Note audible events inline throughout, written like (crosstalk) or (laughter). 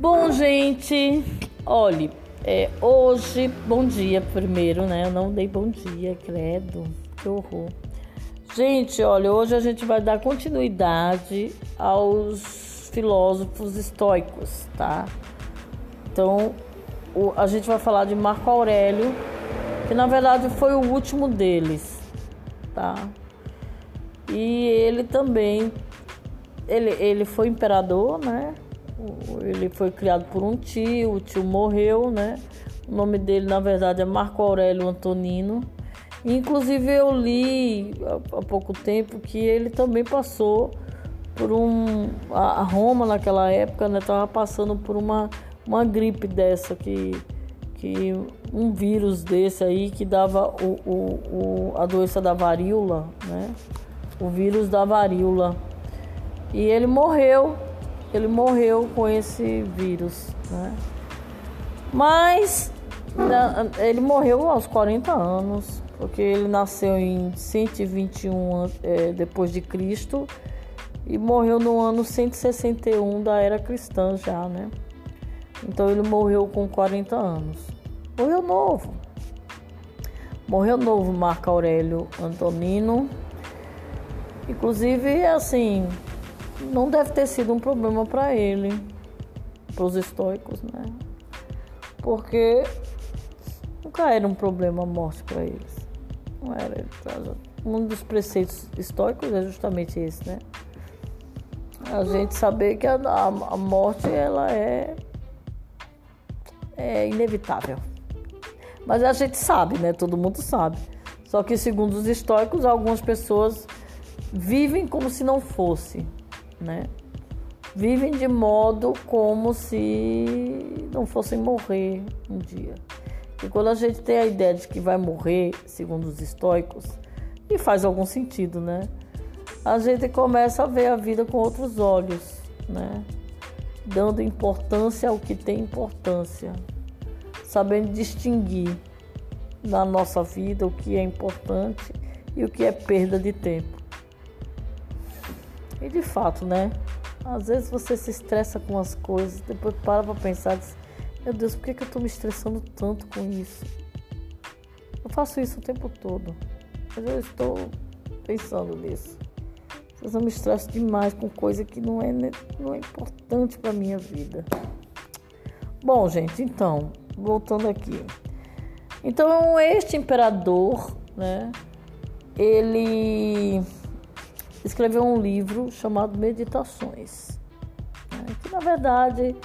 Bom, gente, olhe, é, hoje, bom dia primeiro, né? Eu não dei bom dia, credo, que horror. Gente, olha, hoje a gente vai dar continuidade aos filósofos estoicos, tá? Então, o, a gente vai falar de Marco Aurélio, que na verdade foi o último deles, tá? E ele também, ele, ele foi imperador, né? Ele foi criado por um tio, o tio morreu, né? O nome dele, na verdade, é Marco Aurélio Antonino. Inclusive, eu li há pouco tempo que ele também passou por um. A Roma, naquela época, né? Estava passando por uma, uma gripe dessa, que, que um vírus desse aí que dava o, o, o, a doença da varíola, né? O vírus da varíola. E ele morreu ele morreu com esse vírus, né? Mas ele morreu aos 40 anos, porque ele nasceu em 121 é, depois de Cristo e morreu no ano 161 da era cristã já, né? Então ele morreu com 40 anos. Morreu novo. Morreu novo Marco Aurélio Antonino. Inclusive, assim, não deve ter sido um problema para ele, para os estoicos, né? Porque nunca era um problema a morte para eles. Não era. Um dos preceitos estoicos é justamente esse, né? A gente saber que a, a, a morte ela é, é inevitável. Mas a gente sabe, né? Todo mundo sabe. Só que segundo os estoicos, algumas pessoas vivem como se não fosse né? Vivem de modo como se não fossem morrer um dia. E quando a gente tem a ideia de que vai morrer, segundo os estoicos, e faz algum sentido, né? A gente começa a ver a vida com outros olhos, né? Dando importância ao que tem importância, sabendo distinguir na nossa vida o que é importante e o que é perda de tempo. E de fato, né? Às vezes você se estressa com as coisas, depois para pra pensar diz, meu Deus, por que, que eu tô me estressando tanto com isso? Eu faço isso o tempo todo. Mas eu estou pensando nisso. Às vezes eu me estresso demais com coisa que não é, não é importante para minha vida. Bom, gente, então, voltando aqui. Então, este imperador, né? Ele escreveu um livro chamado Meditações, né, que na verdade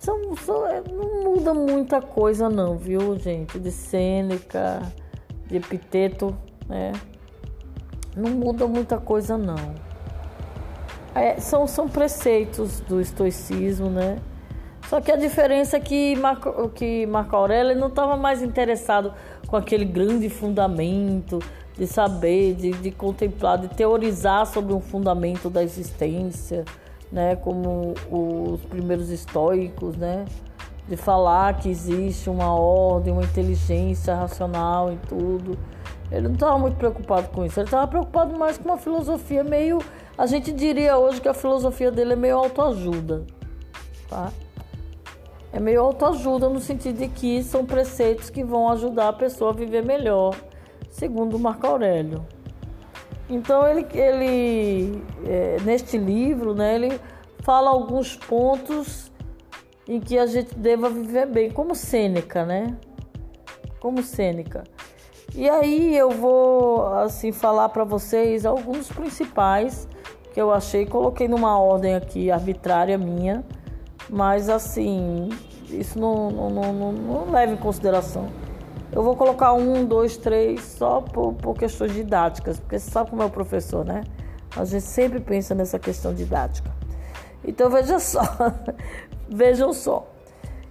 são, são, é, não muda muita coisa não, viu gente? De Sêneca, de Epiteto, né? Não muda muita coisa não. É, são, são preceitos do estoicismo, né? Só que a diferença é que Marco, que Marco Aurélio não estava mais interessado com aquele grande fundamento de saber, de, de contemplar, de teorizar sobre um fundamento da existência, né? Como os primeiros estoicos, né? De falar que existe uma ordem, uma inteligência racional em tudo. Ele não estava muito preocupado com isso. Ele estava preocupado mais com uma filosofia meio. A gente diria hoje que a filosofia dele é meio autoajuda, tá? É meio autoajuda no sentido de que são preceitos que vão ajudar a pessoa a viver melhor segundo Marco Aurélio. Então ele, ele é, neste livro, né, ele fala alguns pontos em que a gente deva viver bem, como Sêneca, né? Como Sêneca. E aí eu vou assim falar para vocês alguns principais que eu achei, coloquei numa ordem aqui arbitrária minha, mas assim, isso não, não, não, não, não leva em consideração. Eu vou colocar um, dois, três, só por, por questões didáticas, porque você sabe como é o professor, né? A gente sempre pensa nessa questão didática. Então veja só, (laughs) vejam só.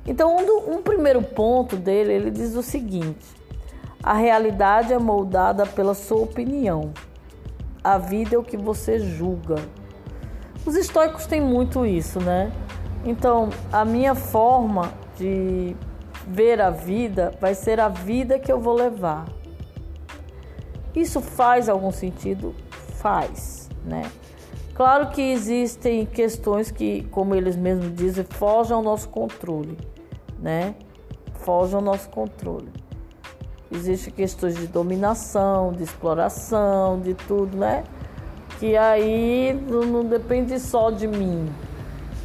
Então um, do, um primeiro ponto dele, ele diz o seguinte: a realidade é moldada pela sua opinião. A vida é o que você julga. Os estoicos têm muito isso, né? Então, a minha forma de ver a vida vai ser a vida que eu vou levar. Isso faz algum sentido? Faz, né? Claro que existem questões que, como eles mesmos dizem, fogem ao nosso controle, né? Fogem ao nosso controle. Existem questões de dominação, de exploração, de tudo, né? Que aí não depende só de mim,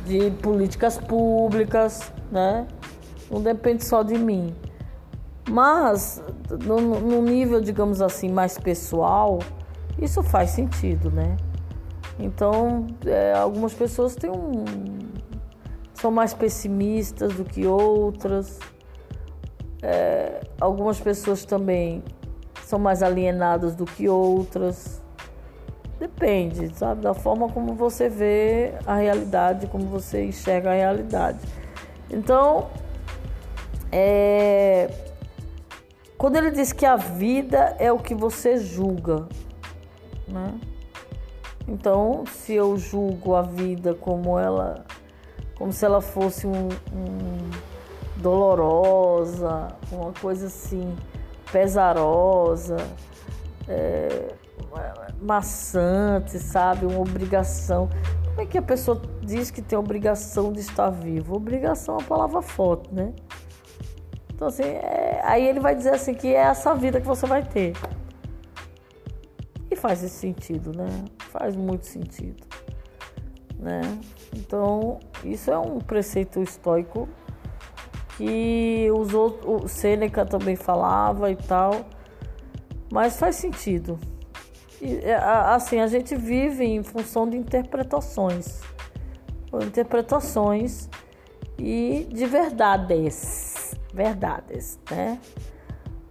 de políticas públicas, né? Não depende só de mim. Mas, no, no nível, digamos assim, mais pessoal, isso faz sentido, né? Então, é, algumas pessoas têm um, são mais pessimistas do que outras. É, algumas pessoas também são mais alienadas do que outras. Depende, sabe, da forma como você vê a realidade, como você enxerga a realidade. Então, é, quando ele diz que a vida é o que você julga, né? Então, se eu julgo a vida como ela, como se ela fosse um, um dolorosa, uma coisa assim pesarosa, é, maçante, sabe, uma obrigação. Como é que a pessoa diz que tem obrigação de estar vivo? Obrigação é uma palavra forte, né? Então assim, é, aí ele vai dizer assim que é essa vida que você vai ter. E faz esse sentido, né? Faz muito sentido, né? Então, isso é um preceito estoico que os outros, o Sêneca também falava e tal, mas faz sentido. E, é, assim, a gente vive em função de interpretações, interpretações e de verdades, verdades, né?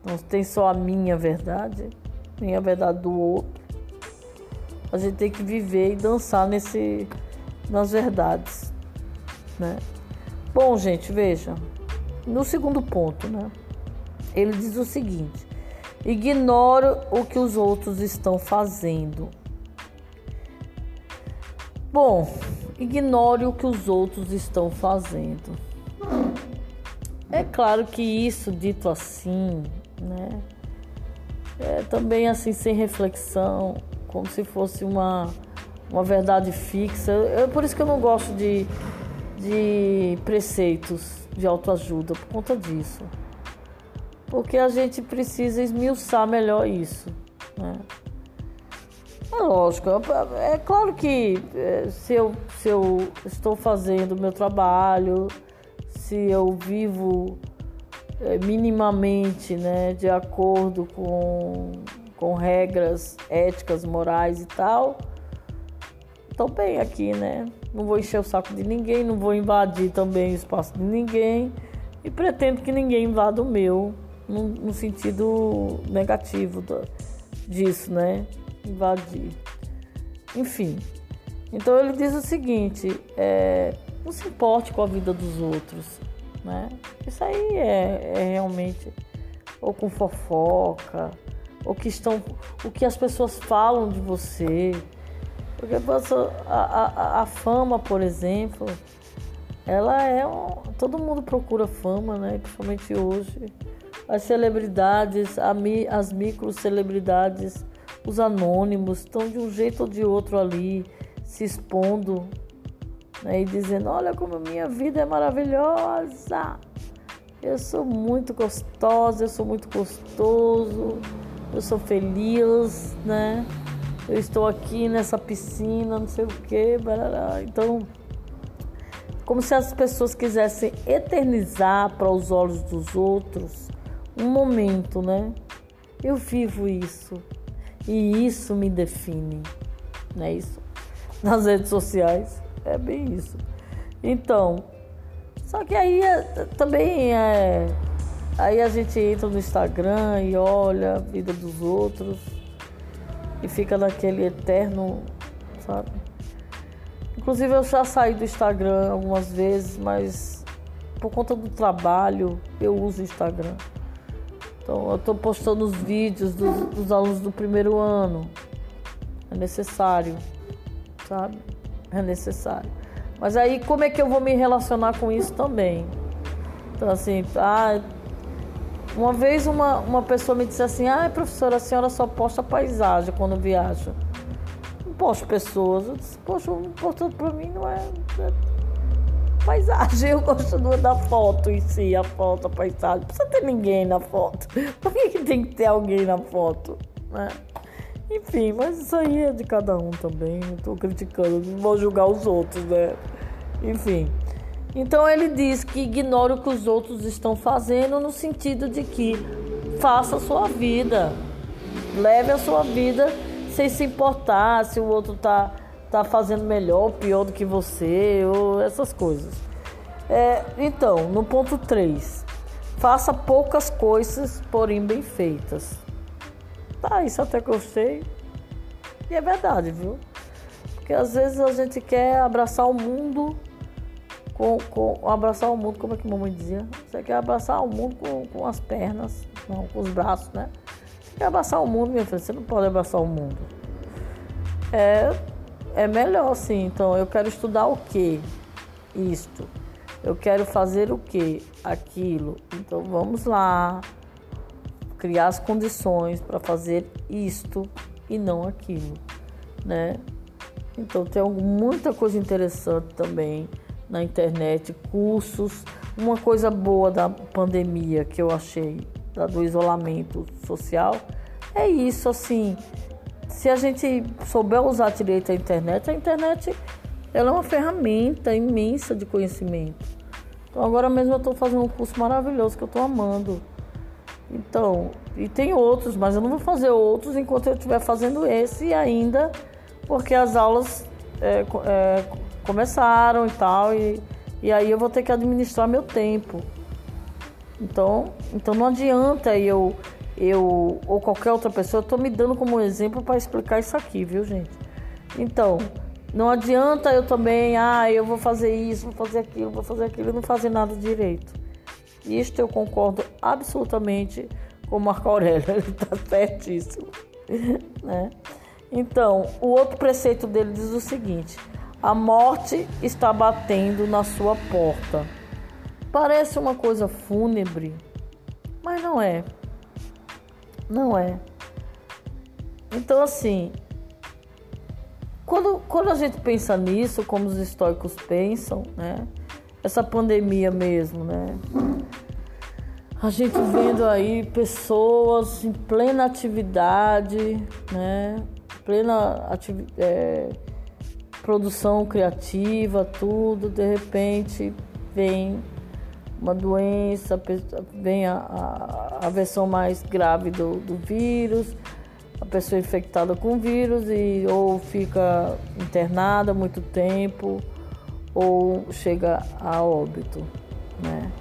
Não tem só a minha verdade, nem a verdade do outro. A gente tem que viver e dançar nesse, nas verdades, né? Bom, gente, veja. No segundo ponto, né? Ele diz o seguinte: ignoro o que os outros estão fazendo. Bom, ignore o que os outros estão fazendo. É claro que isso dito assim, né? é, também assim sem reflexão, como se fosse uma, uma verdade fixa. É por isso que eu não gosto de, de preceitos de autoajuda, por conta disso. Porque a gente precisa esmiuçar melhor isso. Né? É lógico, é, é claro que é, se eu, se eu estou fazendo o meu trabalho, se eu vivo é, minimamente né, de acordo com, com regras éticas, morais e tal, estou bem aqui, né? Não vou encher o saco de ninguém, não vou invadir também o espaço de ninguém e pretendo que ninguém invada o meu no, no sentido negativo do, disso, né? Invadir. Enfim. Então ele diz o seguinte: é, não se importe com a vida dos outros né? Isso aí é, é realmente ou com fofoca, ou que estão, o que as pessoas falam de você. Porque a, a, a fama, por exemplo, ela é um, todo mundo procura fama, né? Principalmente hoje. As celebridades, as micro celebridades, os anônimos estão de um jeito ou de outro ali se expondo né, e dizendo: Olha como minha vida é maravilhosa, eu sou muito gostosa, eu sou muito gostoso, eu sou feliz, né? Eu estou aqui nessa piscina, não sei o que, então como se as pessoas quisessem eternizar para os olhos dos outros um momento, né? Eu vivo isso e isso me define, não é isso? Nas redes sociais. É bem isso. Então, só que aí é, também é. Aí a gente entra no Instagram e olha a vida dos outros e fica naquele eterno, sabe? Inclusive eu já saí do Instagram algumas vezes, mas por conta do trabalho eu uso o Instagram. Então eu estou postando os vídeos dos, dos alunos do primeiro ano. É necessário, sabe? É necessário. Mas aí como é que eu vou me relacionar com isso também? Então assim, ah, uma vez uma, uma pessoa me disse assim, ah professora, a senhora só posta paisagem quando viaja. não posto pessoas. Eu disse, poxa, importante para mim não é, é, paisagem. Eu gosto da foto em si, a foto, a paisagem. Não precisa ter ninguém na foto. (laughs) Por que, que tem que ter alguém na foto? Né? Enfim, mas isso aí é de cada um também. Não estou criticando, não vou julgar os outros, né? Enfim. Então ele diz que ignora o que os outros estão fazendo no sentido de que faça a sua vida. Leve a sua vida sem se importar se o outro tá, tá fazendo melhor ou pior do que você, ou essas coisas. É, então, no ponto 3, faça poucas coisas, porém bem feitas. Tá, isso até sei. E é verdade, viu? Porque às vezes a gente quer abraçar o mundo com, com abraçar o mundo, como é que mamãe dizia? Você quer abraçar o mundo com, com as pernas, não, com os braços, né? Você quer abraçar o mundo, minha filha, você não pode abraçar o mundo. É, é melhor sim. Então, eu quero estudar o que? Isto. Eu quero fazer o que? Aquilo. Então, vamos lá. Criar as condições para fazer isto e não aquilo, né? Então, tem muita coisa interessante também na internet, cursos. Uma coisa boa da pandemia que eu achei, do isolamento social, é isso, assim. Se a gente souber usar direito a internet, a internet ela é uma ferramenta imensa de conhecimento. Então agora mesmo eu estou fazendo um curso maravilhoso que eu estou amando. Então, e tem outros, mas eu não vou fazer outros enquanto eu estiver fazendo esse ainda, porque as aulas é, é, começaram e tal, e, e aí eu vou ter que administrar meu tempo. Então, então não adianta eu, eu ou qualquer outra pessoa, eu tô me dando como exemplo para explicar isso aqui, viu, gente? Então, não adianta eu também, ah, eu vou fazer isso, vou fazer aquilo, vou fazer aquilo não fazer nada direito. Isto eu concordo absolutamente com Marco Aurélio, (laughs) ele está certíssimo. (laughs) né? Então, o outro preceito dele diz o seguinte: a morte está batendo na sua porta. Parece uma coisa fúnebre, mas não é. Não é. Então, assim, quando, quando a gente pensa nisso, como os estoicos pensam, né? Essa pandemia mesmo, né? A gente vendo aí pessoas em plena atividade, né? Plena. É, produção criativa, tudo, de repente vem uma doença, vem a, a, a versão mais grave do, do vírus, a pessoa infectada com vírus e ou fica internada muito tempo ou chega a óbito, né?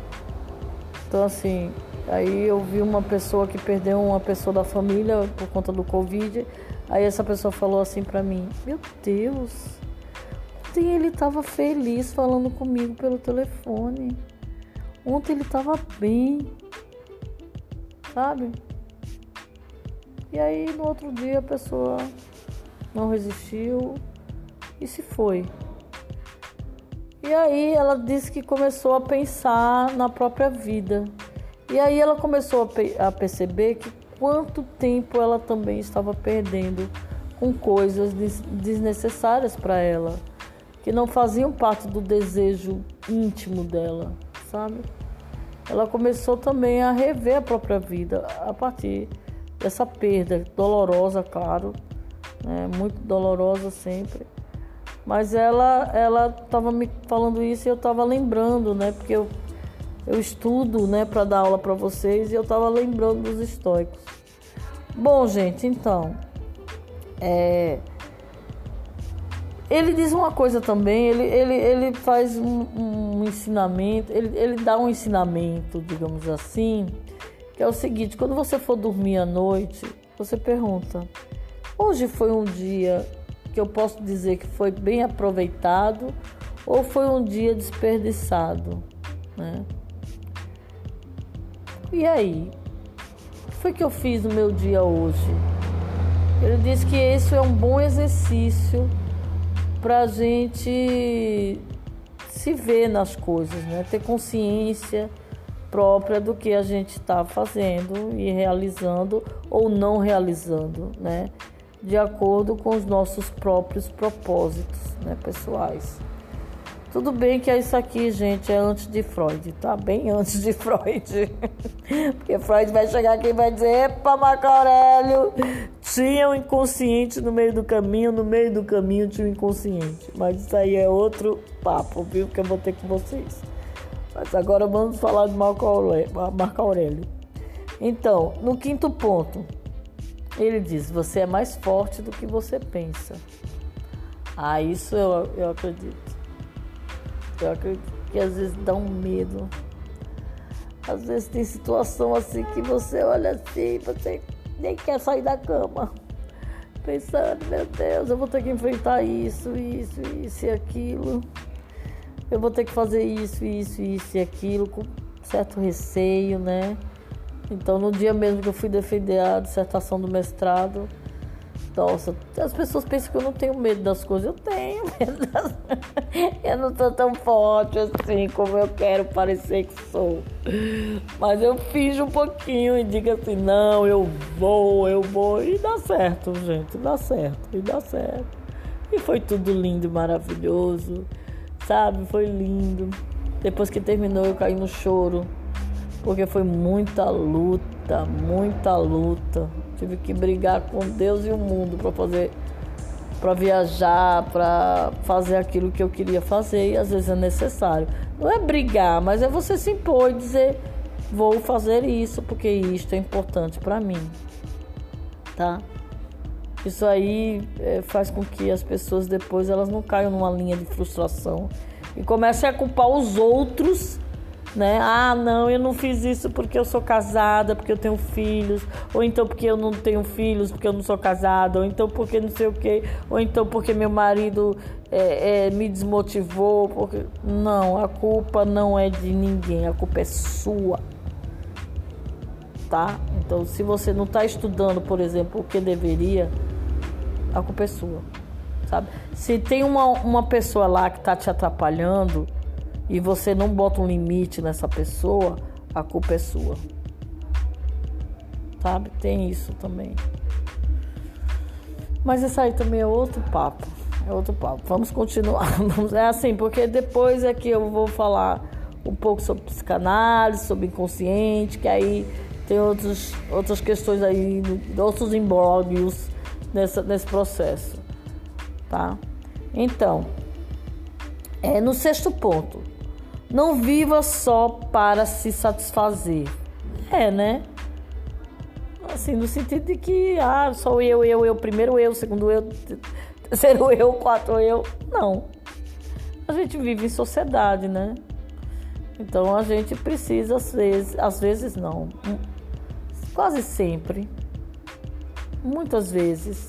Então assim, aí eu vi uma pessoa que perdeu uma pessoa da família por conta do Covid, aí essa pessoa falou assim para mim: "Meu Deus, Ontem ele estava feliz falando comigo pelo telefone. Ontem ele estava bem, sabe? E aí no outro dia a pessoa não resistiu e se foi. E aí ela disse que começou a pensar na própria vida. E aí ela começou a, a perceber que quanto tempo ela também estava perdendo com coisas desnecessárias para ela que não faziam parte do desejo íntimo dela, sabe? Ela começou também a rever a própria vida a partir dessa perda dolorosa, claro, né? muito dolorosa sempre. Mas ela ela estava me falando isso e eu estava lembrando, né? Porque eu, eu estudo, né, para dar aula para vocês e eu estava lembrando dos estoicos. Bom, gente, então, é, ele diz uma coisa também, ele, ele, ele faz um, um ensinamento, ele, ele dá um ensinamento, digamos assim, que é o seguinte: quando você for dormir à noite, você pergunta: hoje foi um dia que eu posso dizer que foi bem aproveitado ou foi um dia desperdiçado, né? E aí, o que foi que eu fiz no meu dia hoje? Ele diz que esse é um bom exercício para a gente se ver nas coisas, né? ter consciência própria do que a gente está fazendo e realizando ou não realizando, né? De acordo com os nossos próprios propósitos, né, pessoais. Tudo bem que isso aqui, gente, é antes de Freud, tá? Bem antes de (laughs) Freud. Porque Freud vai chegar aqui e vai dizer: Epa, Marco Aurélio, tinha um inconsciente no meio do caminho, no meio do caminho tinha um inconsciente. Mas isso aí é outro papo, viu? Que eu vou ter com vocês. Mas agora vamos falar de. Marco Aurélio. Então, no quinto ponto, ele diz: Você é mais forte do que você pensa. Ah, isso eu, eu acredito. Eu acredito que às vezes dá um medo. Às vezes tem situação assim que você olha assim, você nem quer sair da cama. Pensando, meu Deus, eu vou ter que enfrentar isso, isso, isso e aquilo. Eu vou ter que fazer isso, isso, isso e aquilo, com certo receio, né? Então, no dia mesmo que eu fui defender a dissertação do mestrado, nossa, as pessoas pensam que eu não tenho medo das coisas. Eu tenho (laughs) medo das... Eu não sou tão forte assim como eu quero parecer que sou. Mas eu fiz um pouquinho e digo assim, não, eu vou, eu vou. E dá certo, gente, dá certo, e dá certo. E foi tudo lindo, maravilhoso, sabe? Foi lindo. Depois que terminou, eu caí no choro, porque foi muita luta, muita luta. Tive que brigar com Deus e o mundo para fazer para viajar, para fazer aquilo que eu queria fazer e às vezes é necessário. Não é brigar, mas é você se impor e dizer vou fazer isso porque isto é importante para mim, tá? Isso aí é, faz com que as pessoas depois elas não caiam numa linha de frustração e comecem a culpar os outros né? Ah, não, eu não fiz isso porque eu sou casada, porque eu tenho filhos, ou então porque eu não tenho filhos, porque eu não sou casada, ou então porque não sei o quê, ou então porque meu marido é, é, me desmotivou. Porque... Não, a culpa não é de ninguém, a culpa é sua. Tá? Então, se você não está estudando, por exemplo, o que deveria, a culpa é sua. Sabe? Se tem uma, uma pessoa lá que está te atrapalhando, e você não bota um limite nessa pessoa, a culpa é sua. Sabe? Tem isso também. Mas isso aí também é outro papo. É outro papo. Vamos continuar. (laughs) É assim, porque depois é que eu vou falar um pouco sobre psicanálise, sobre inconsciente, que aí tem outros, outras questões aí, outros imbróglios nessa, nesse processo. Tá? Então, é, no sexto ponto, não viva só para se satisfazer. É, né? Assim, no sentido de que, ah, só eu, eu, eu, primeiro eu, segundo eu, (laughs) terceiro eu, quarto eu. Não. A gente vive em sociedade, né? Então a gente precisa, às vezes, às vezes não, quase sempre, muitas vezes,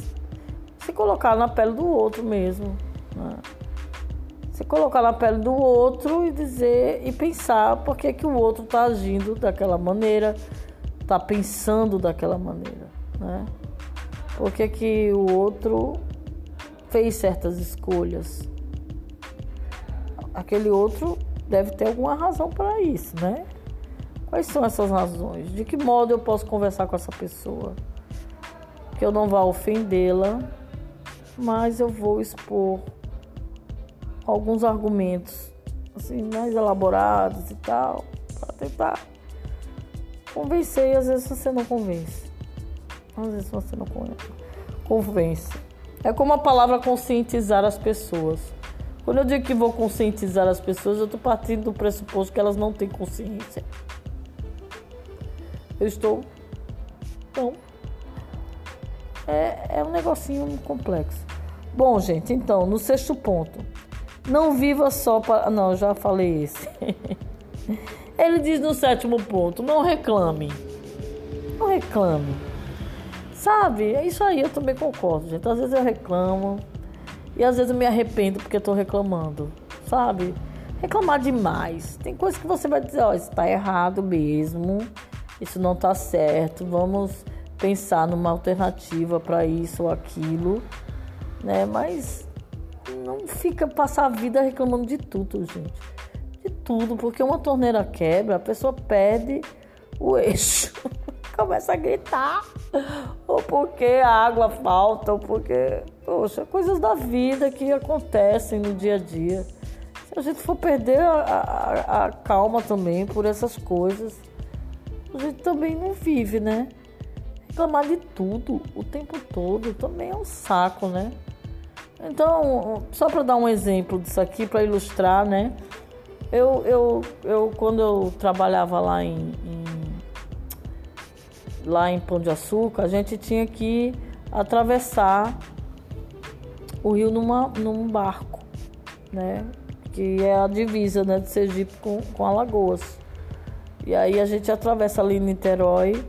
se colocar na pele do outro mesmo. Né? Se colocar na pele do outro e dizer e pensar por que, que o outro está agindo daquela maneira, está pensando daquela maneira, né? Por que, que o outro fez certas escolhas? Aquele outro deve ter alguma razão para isso, né? Quais são essas razões? De que modo eu posso conversar com essa pessoa? Que eu não vá ofendê-la, mas eu vou expor alguns argumentos assim mais elaborados e tal, para tentar convencer e às vezes você não convence. Às vezes você não convence. É como a palavra conscientizar as pessoas. Quando eu digo que vou conscientizar as pessoas, eu estou partindo do pressuposto que elas não têm consciência. Eu estou. Então. É, é um negocinho complexo. Bom, gente, então, no sexto ponto. Não viva só para. Não, já falei esse. (laughs) Ele diz no sétimo ponto: não reclame. Não reclame. Sabe? É isso aí, eu também concordo, gente. Às vezes eu reclamo e às vezes eu me arrependo porque estou reclamando. Sabe? Reclamar demais. Tem coisas que você vai dizer: ó, oh, isso está errado mesmo. Isso não está certo. Vamos pensar numa alternativa para isso ou aquilo. Né? Mas não fica passar a vida reclamando de tudo, gente. De tudo, porque uma torneira quebra, a pessoa perde o eixo. (laughs) começa a gritar, ou porque a água falta, ou porque, poxa, coisas da vida que acontecem no dia a dia. Se a gente for perder a, a, a calma também por essas coisas, a gente também não vive, né? Reclamar de tudo o tempo todo também é um saco, né? Então, só para dar um exemplo disso aqui, para ilustrar, né? Eu, eu, eu, quando eu trabalhava lá em, em, lá em Pão de Açúcar, a gente tinha que atravessar o rio numa, num barco, né? Que é a divisa né, de Sergipe com, com Alagoas. E aí a gente atravessa ali em Niterói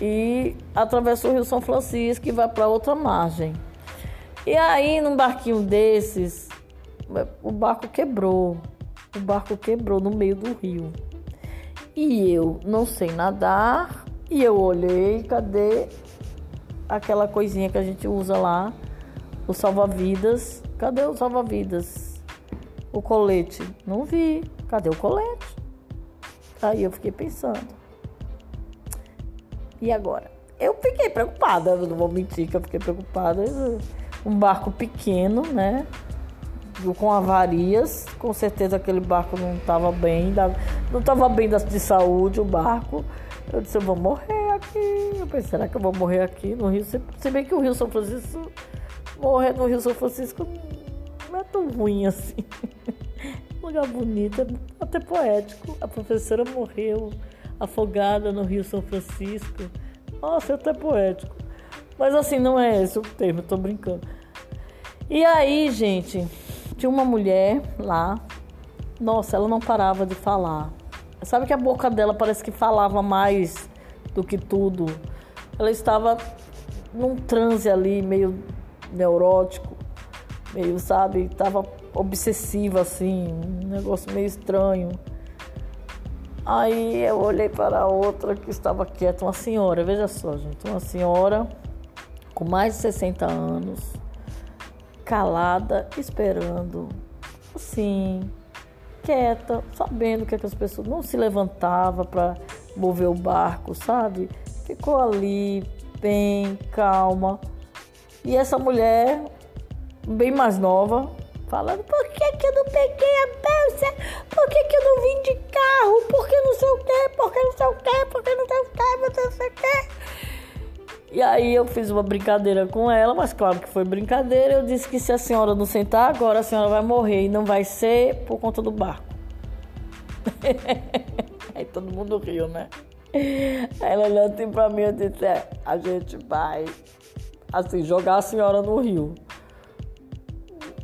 e atravessa o Rio São Francisco e vai para outra margem. E aí, num barquinho desses, o barco quebrou. O barco quebrou no meio do rio. E eu não sei nadar. E eu olhei, cadê aquela coisinha que a gente usa lá? O salva-vidas. Cadê o salva-vidas? O colete. Não vi. Cadê o colete? Aí eu fiquei pensando. E agora? Eu fiquei preocupada, não vou mentir que eu fiquei preocupada um barco pequeno, né? Com avarias, com certeza aquele barco não estava bem, não estava bem de saúde o barco. Eu disse, eu vou morrer aqui. Eu pensei, será que eu vou morrer aqui no Rio? Se bem que o Rio São Francisco, morrer no Rio São Francisco não é tão ruim assim. Um (laughs) lugar bonito, é até poético. A professora morreu afogada no Rio São Francisco. Nossa, é até poético. Mas assim, não é esse o termo, tô brincando. E aí, gente, tinha uma mulher lá. Nossa, ela não parava de falar. Sabe que a boca dela parece que falava mais do que tudo. Ela estava num transe ali, meio neurótico, meio, sabe, estava obsessiva assim, um negócio meio estranho. Aí eu olhei para a outra que estava quieta, uma senhora, veja só, gente, uma senhora com mais de 60 anos, calada, esperando, assim, quieta, sabendo que, as pessoas não se levantava para mover o barco, sabe? Ficou ali, bem, calma. E essa mulher, bem mais nova, falando: por que, que eu não peguei aí eu fiz uma brincadeira com ela, mas claro que foi brincadeira. Eu disse que se a senhora não sentar agora, a senhora vai morrer e não vai ser por conta do barco. (laughs) aí todo mundo riu, né? Aí ela olhou assim pra mim e disse: é, a gente vai assim jogar a senhora no rio.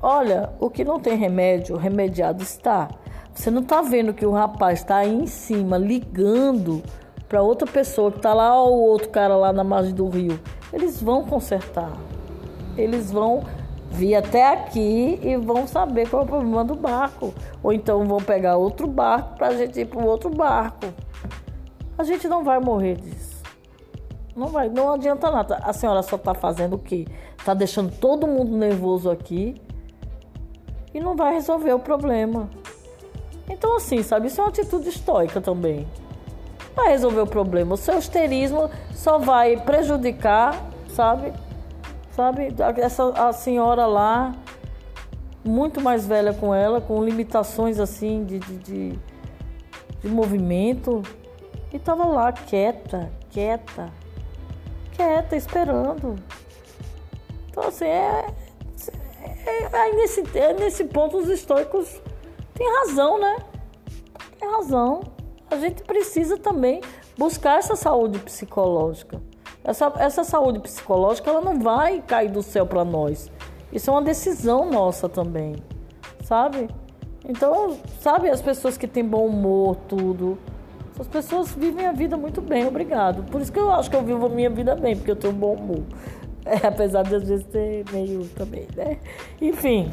Olha, o que não tem remédio, remediado está. Você não tá vendo que o rapaz está aí em cima ligando para outra pessoa que está lá ou outro cara lá na margem do rio, eles vão consertar. Eles vão vir até aqui e vão saber qual é o problema do barco. Ou então vão pegar outro barco para a gente ir para outro barco. A gente não vai morrer disso. Não vai, não adianta nada. A senhora só está fazendo o quê? Está deixando todo mundo nervoso aqui e não vai resolver o problema. Então, assim, sabe, isso é uma atitude estoica também vai resolver o problema. O seu esterismo só vai prejudicar, sabe? Sabe? Essa a senhora lá, muito mais velha com ela, com limitações assim de, de, de, de movimento, e tava lá quieta, quieta, quieta, esperando. Então assim, é, é, é nesse, é nesse ponto os estoicos têm razão, né? Tem razão a gente precisa também buscar essa saúde psicológica. Essa, essa saúde psicológica ela não vai cair do céu para nós. Isso é uma decisão nossa também, sabe? Então, sabe, as pessoas que têm bom humor, tudo, essas pessoas vivem a vida muito bem, obrigado. Por isso que eu acho que eu vivo a minha vida bem, porque eu tenho bom humor. (laughs) É, apesar de às vezes ser meio também, né? Enfim.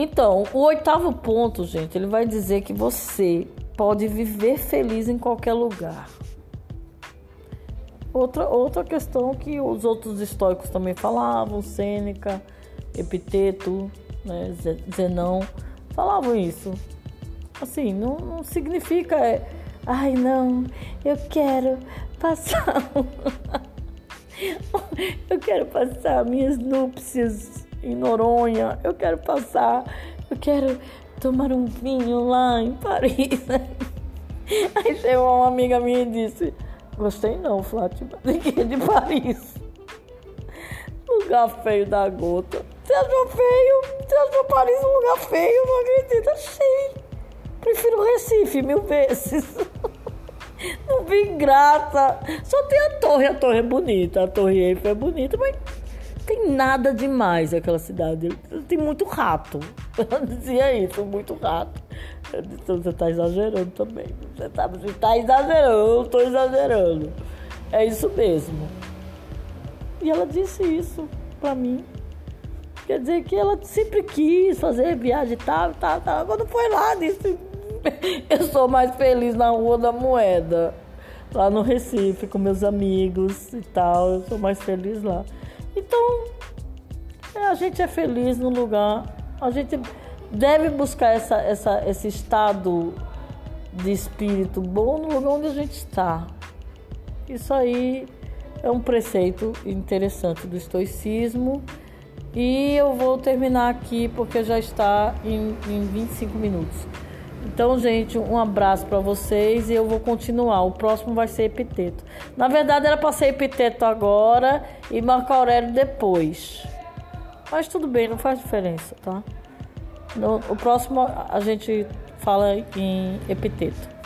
Então, o oitavo ponto, gente, ele vai dizer que você pode viver feliz em qualquer lugar. Outra, outra questão que os outros estoicos também falavam, Sêneca, Epiteto, né, Zenão, falavam isso. Assim, não, não significa. É, Ai, não, eu quero passar. (laughs) eu quero passar minhas núpcias em Noronha. Eu quero passar. Eu quero tomar um vinho lá em Paris. (laughs) Aí chegou uma amiga minha e disse: Gostei não, Fátima, de Paris. (laughs) Lugar feio da gota. Você achou feio? Você achou Paris um lugar feio? Não acredito. Achei. Prefiro Recife mil vezes. (laughs) Não vi graça. Só tem a torre. A torre é bonita. A torre Eiffel é bonita, mas tem nada demais aquela cidade. Tem muito rato. (laughs) Eu dizia isso, muito rato. Eu disse, você está exagerando também. Você está tá exagerando, eu estou exagerando. É isso mesmo. E ela disse isso para mim. Quer dizer que ela sempre quis fazer viagem e tal, tal, tal. Quando foi lá, disse: (laughs) Eu sou mais feliz na Rua da Moeda, lá no Recife, com meus amigos e tal. Eu sou mais feliz lá. Então, é, a gente é feliz no lugar, a gente deve buscar essa, essa, esse estado de espírito bom no lugar onde a gente está. Isso aí é um preceito interessante do estoicismo. E eu vou terminar aqui porque já está em, em 25 minutos. Então, gente, um abraço para vocês e eu vou continuar. O próximo vai ser epiteto. Na verdade, era para ser epiteto agora e Marco Aurélio depois. Mas tudo bem, não faz diferença, tá? No, o próximo a gente fala em epiteto.